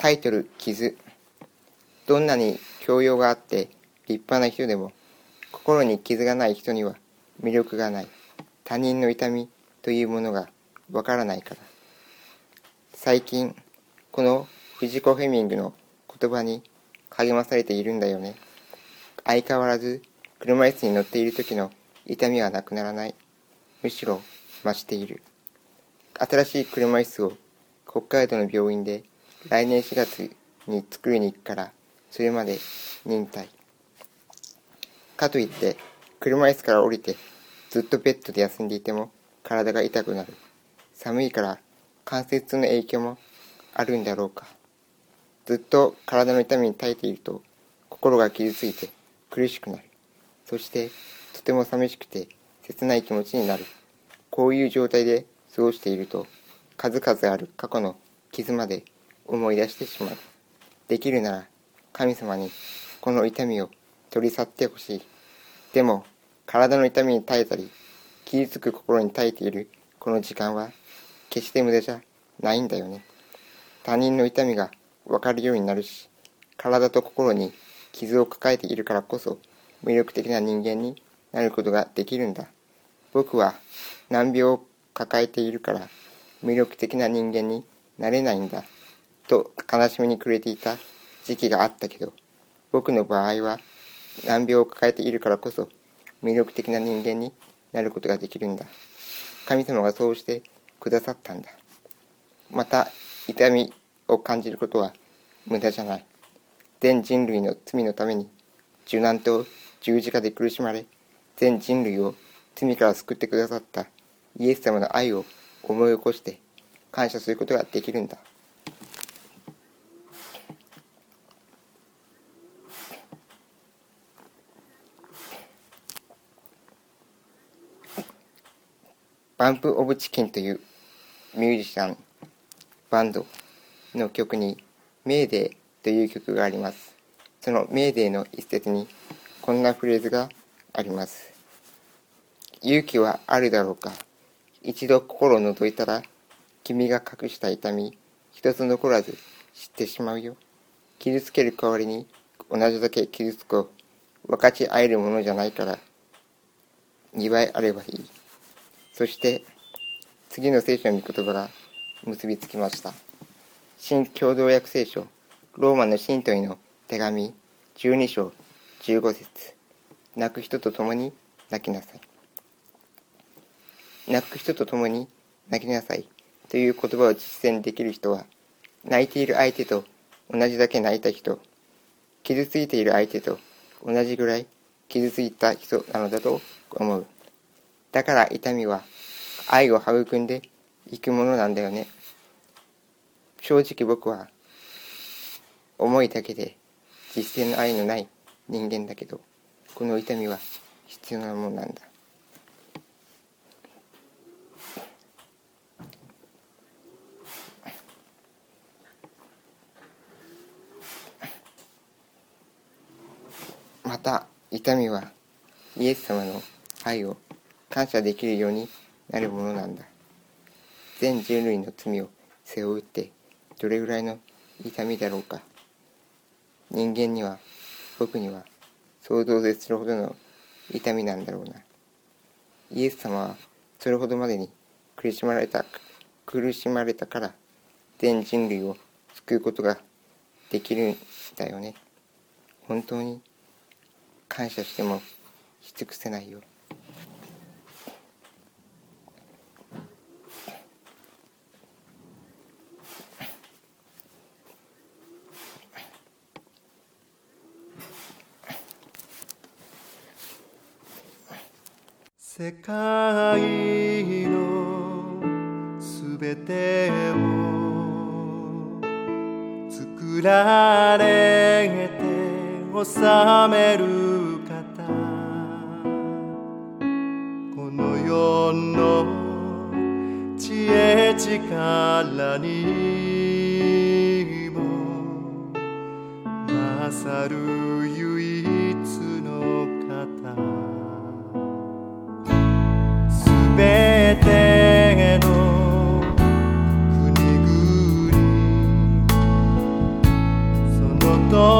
タイトル「傷」どんなに教養があって立派な人でも心に傷がない人には魅力がない。他人の痛みというものがわからないから。最近この藤子フェミングの言葉に励まされているんだよね。相変わらず車椅子に乗っている時の痛みはなくならない。むしろ増している。新しい車椅子を北海道の病院で来年4月に作りに行くからそれまで忍耐。かといって車椅子から降りてずっとベッドで休んでいても体が痛くなる。寒いから関節の影響もあるんだろうか。ずっと体の痛みに耐えていると心が傷ついて苦しくなる。そしてとても寂しくて切ない気持ちになる。こういう状態で過ごしていると数々ある過去の傷まで思い出してしまう。できるなら神様にこの痛みを取り去ってほしい。でも体の痛みに耐えたり傷つく心に耐えているこの時間は決して無駄じゃないんだよね。他人の痛みが分かるようになるし体と心に傷を抱えているからこそ魅力的な人間になることができるんだ。僕は難病を抱えているから魅力的な人間になれないんだ。と悲しみに暮れていた時期があったけど僕の場合は難病を抱えているからこそ魅力的な人間になることができるんだ。神様がそうしてくださったんだ。また痛みを感じることは無駄じゃない。全人類の罪のために受難と十字架で苦しまれ全人類を罪から救ってくださったイエス様の愛を思い起こして感謝することができるんだ。バンプ・オブ・チキンというミュージシャンバンドの曲に「メーデー」という曲があります。その「メーデー」の一節にこんなフレーズがあります。勇気はあるだろうか。一度心を覗いたら君が隠した痛み一つ残らず知ってしまうよ。傷つける代わりに同じだけ傷つこう。分かち合えるものじゃないから2倍あればいい。そして次の聖書の御言葉が結びつきました。新共同訳聖書ローマの信徒への手紙12章15節。泣く人と共に泣きなさい。泣く人と共に泣きなさい。という言葉を実践できる人は泣いている相手と同じだけ泣いた人傷ついている相手と同じぐらい傷ついた人なのだと思う。だから痛みは愛を育んでいくものなんだよね。正直僕は思いだけで実践の愛のない人間だけどこの痛みは必要なものなんだ。また痛みはイエス様の愛を感謝できるようになるものなんだ。全人類の罪を背負うってどれぐらいの痛みだろうか。人間には僕には想像絶するほどの痛みなんだろうな。イエス様はそれほどまでに苦しまれた苦しまれたから全人類を救うことができるんだよね。本当に感謝してもし尽くせないよ。世界のすべてを作られて治める方。この世の知恵力にも勝る唯 cantar.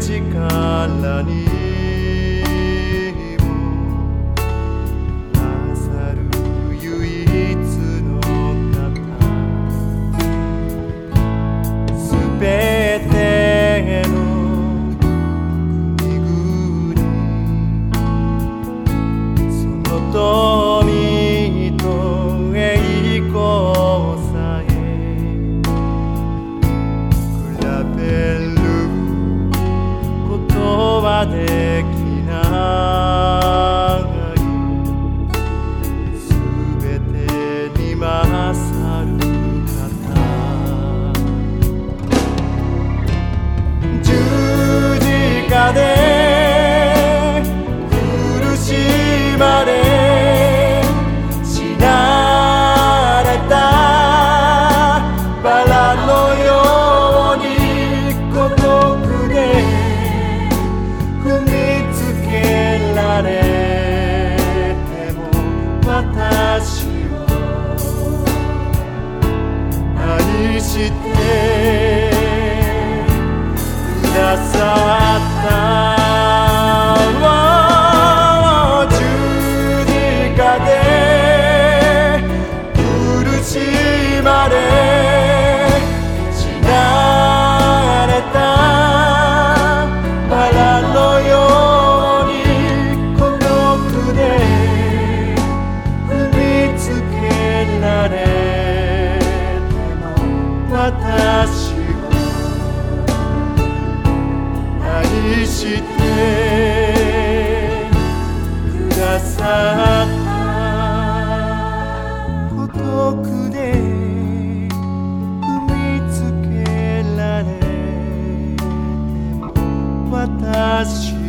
Chỉ 呢 it. novatas